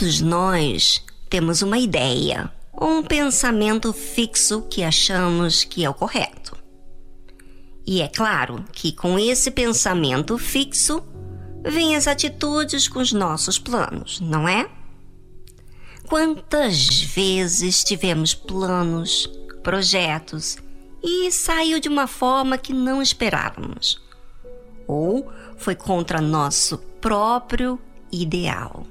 Todos nós temos uma ideia ou um pensamento fixo que achamos que é o correto. E é claro que com esse pensamento fixo vêm as atitudes com os nossos planos, não é? Quantas vezes tivemos planos, projetos e saiu de uma forma que não esperávamos? Ou foi contra nosso próprio ideal?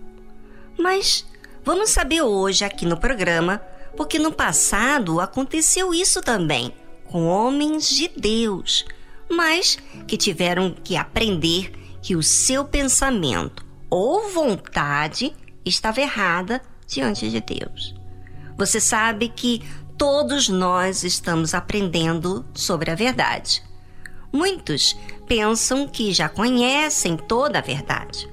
Mas vamos saber hoje aqui no programa, porque no passado aconteceu isso também com homens de Deus, mas que tiveram que aprender que o seu pensamento ou vontade estava errada diante de Deus. Você sabe que todos nós estamos aprendendo sobre a verdade. Muitos pensam que já conhecem toda a verdade,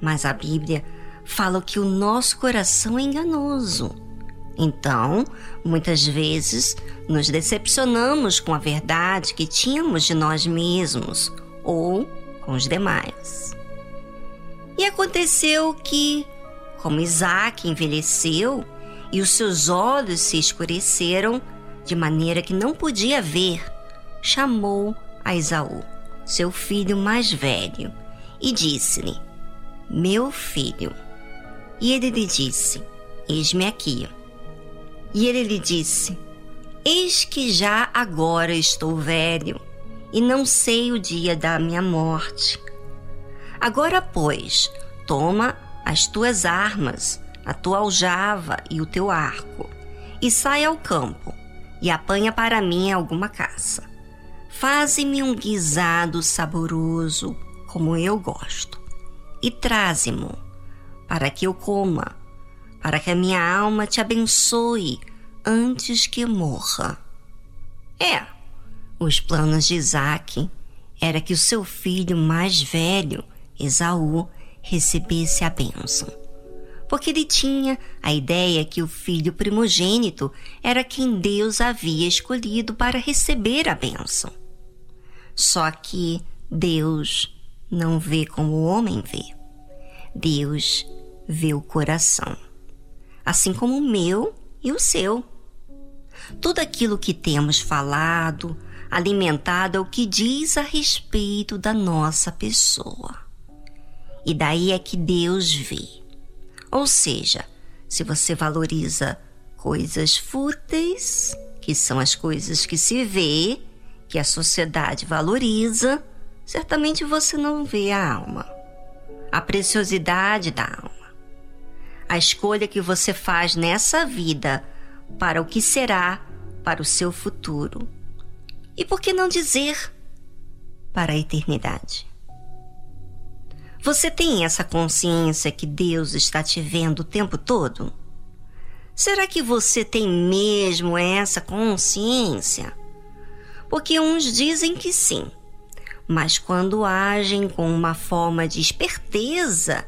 mas a Bíblia fala que o nosso coração é enganoso. Então, muitas vezes, nos decepcionamos com a verdade que tínhamos de nós mesmos ou com os demais. E aconteceu que, como Isaac envelheceu e os seus olhos se escureceram de maneira que não podia ver, chamou a Esaú, seu filho mais velho, e disse-lhe: Meu filho. E ele lhe disse: Eis-me aqui. E ele lhe disse: Eis que já agora estou velho e não sei o dia da minha morte. Agora, pois, toma as tuas armas, a tua aljava e o teu arco, e sai ao campo, e apanha para mim alguma caça. Faze-me um guisado saboroso, como eu gosto, e traze-mo para que eu coma, para que a minha alma te abençoe antes que morra. É, os planos de Isaac era que o seu filho mais velho, Esaú, recebesse a bênção. Porque ele tinha a ideia que o filho primogênito era quem Deus havia escolhido para receber a bênção. Só que Deus não vê como o homem vê. Deus vê o coração, assim como o meu e o seu. Tudo aquilo que temos falado, alimentado é o que diz a respeito da nossa pessoa. E daí é que Deus vê. Ou seja, se você valoriza coisas fúteis, que são as coisas que se vê, que a sociedade valoriza, certamente você não vê a alma, a preciosidade da alma a escolha que você faz nessa vida para o que será para o seu futuro. E por que não dizer para a eternidade? Você tem essa consciência que Deus está te vendo o tempo todo? Será que você tem mesmo essa consciência? Porque uns dizem que sim, mas quando agem com uma forma de esperteza,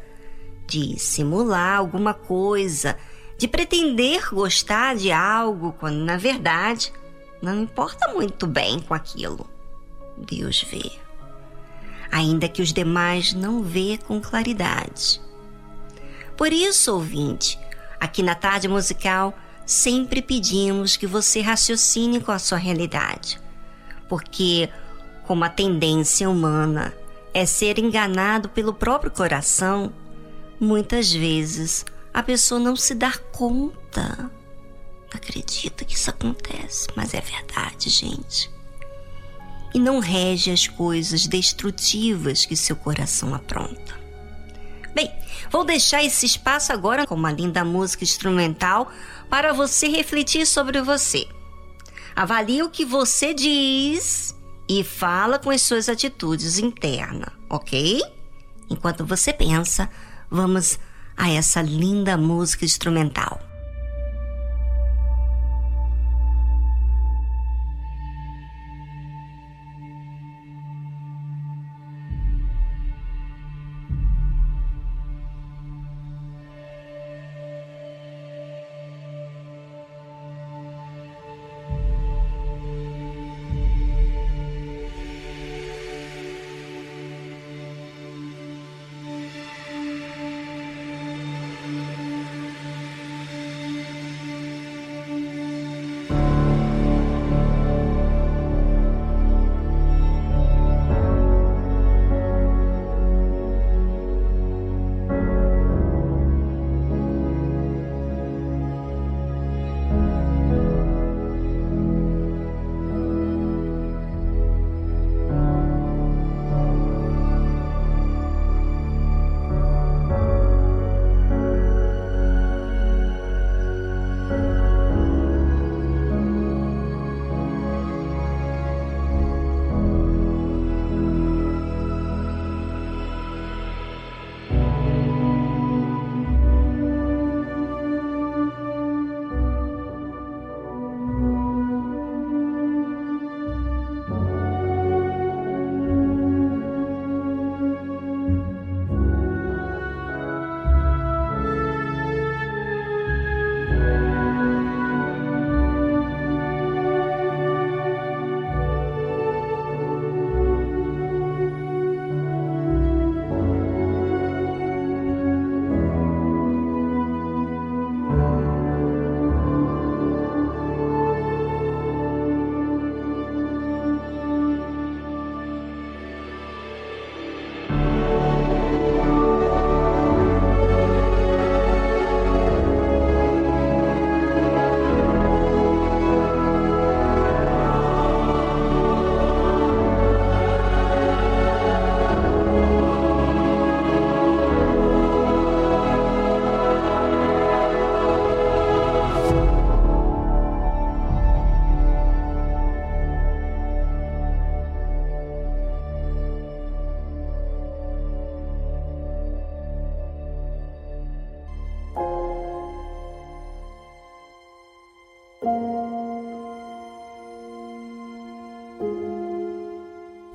de simular alguma coisa, de pretender gostar de algo quando na verdade não importa muito bem com aquilo. Deus vê. Ainda que os demais não vê com claridade. Por isso, ouvinte, aqui na tarde musical sempre pedimos que você raciocine com a sua realidade. Porque, como a tendência humana é ser enganado pelo próprio coração, Muitas vezes a pessoa não se dá conta. Acredita que isso acontece, mas é verdade, gente. E não rege as coisas destrutivas que seu coração apronta. Bem, vou deixar esse espaço agora com uma linda música instrumental para você refletir sobre você. Avalie o que você diz e fala com as suas atitudes internas, ok? Enquanto você pensa, vamos a essa linda música instrumental.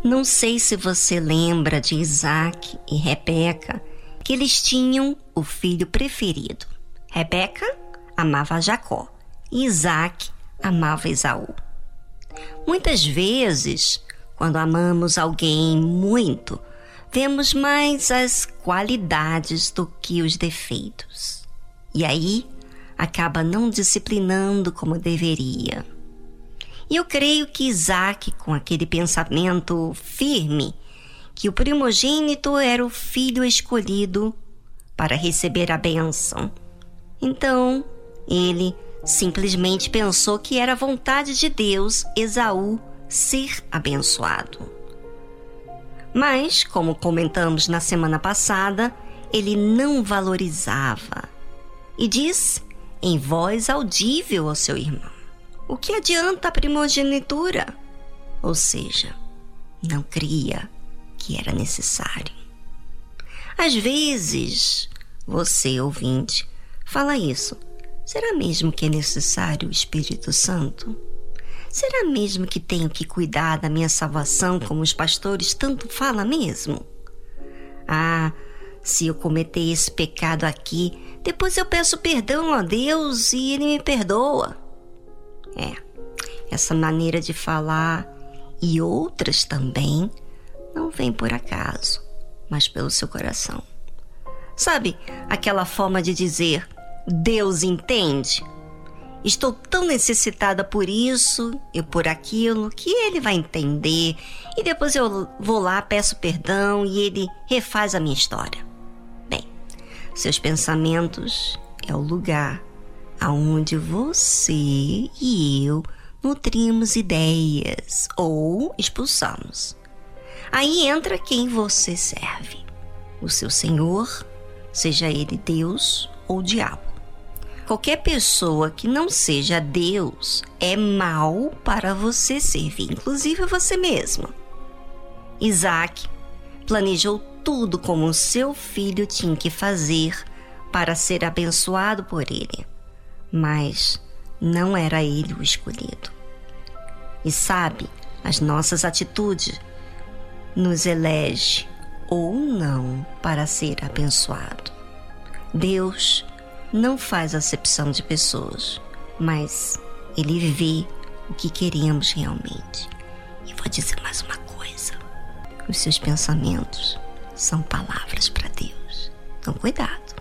Não sei se você lembra de Isaac e Rebeca, que eles tinham o filho preferido. Rebeca amava Jacó e Isaac amava Esaú. Muitas vezes, quando amamos alguém muito, vemos mais as qualidades do que os defeitos. E aí acaba não disciplinando como deveria. E eu creio que Isaac, com aquele pensamento firme, que o primogênito era o filho escolhido para receber a bênção. Então, ele simplesmente pensou que era vontade de Deus Esaú ser abençoado. Mas, como comentamos na semana passada, ele não valorizava e disse em voz audível ao seu irmão: O que adianta a primogenitura? Ou seja, não cria que era necessário. Às vezes, você, ouvinte, fala isso. Será mesmo que é necessário o Espírito Santo? Será mesmo que tenho que cuidar da minha salvação como os pastores tanto falam mesmo? Ah, se eu cometer esse pecado aqui, depois eu peço perdão a Deus e Ele me perdoa. É, essa maneira de falar e outras também não vem por acaso, mas pelo seu coração. Sabe aquela forma de dizer Deus entende? Estou tão necessitada por isso e por aquilo que ele vai entender e depois eu vou lá, peço perdão e ele refaz a minha história. Seus pensamentos é o lugar aonde você e eu nutrimos ideias ou expulsamos. Aí entra quem você serve: o seu Senhor, seja ele Deus ou diabo. Qualquer pessoa que não seja Deus é mal para você servir, inclusive você mesmo. Isaac planejou tudo como seu filho tinha que fazer para ser abençoado por ele, mas não era ele o escolhido. E sabe, as nossas atitudes nos elege ou não para ser abençoado. Deus não faz acepção de pessoas, mas Ele vê o que queremos realmente. E vou dizer mais uma coisa: os seus pensamentos são palavras para Deus. Então, cuidado.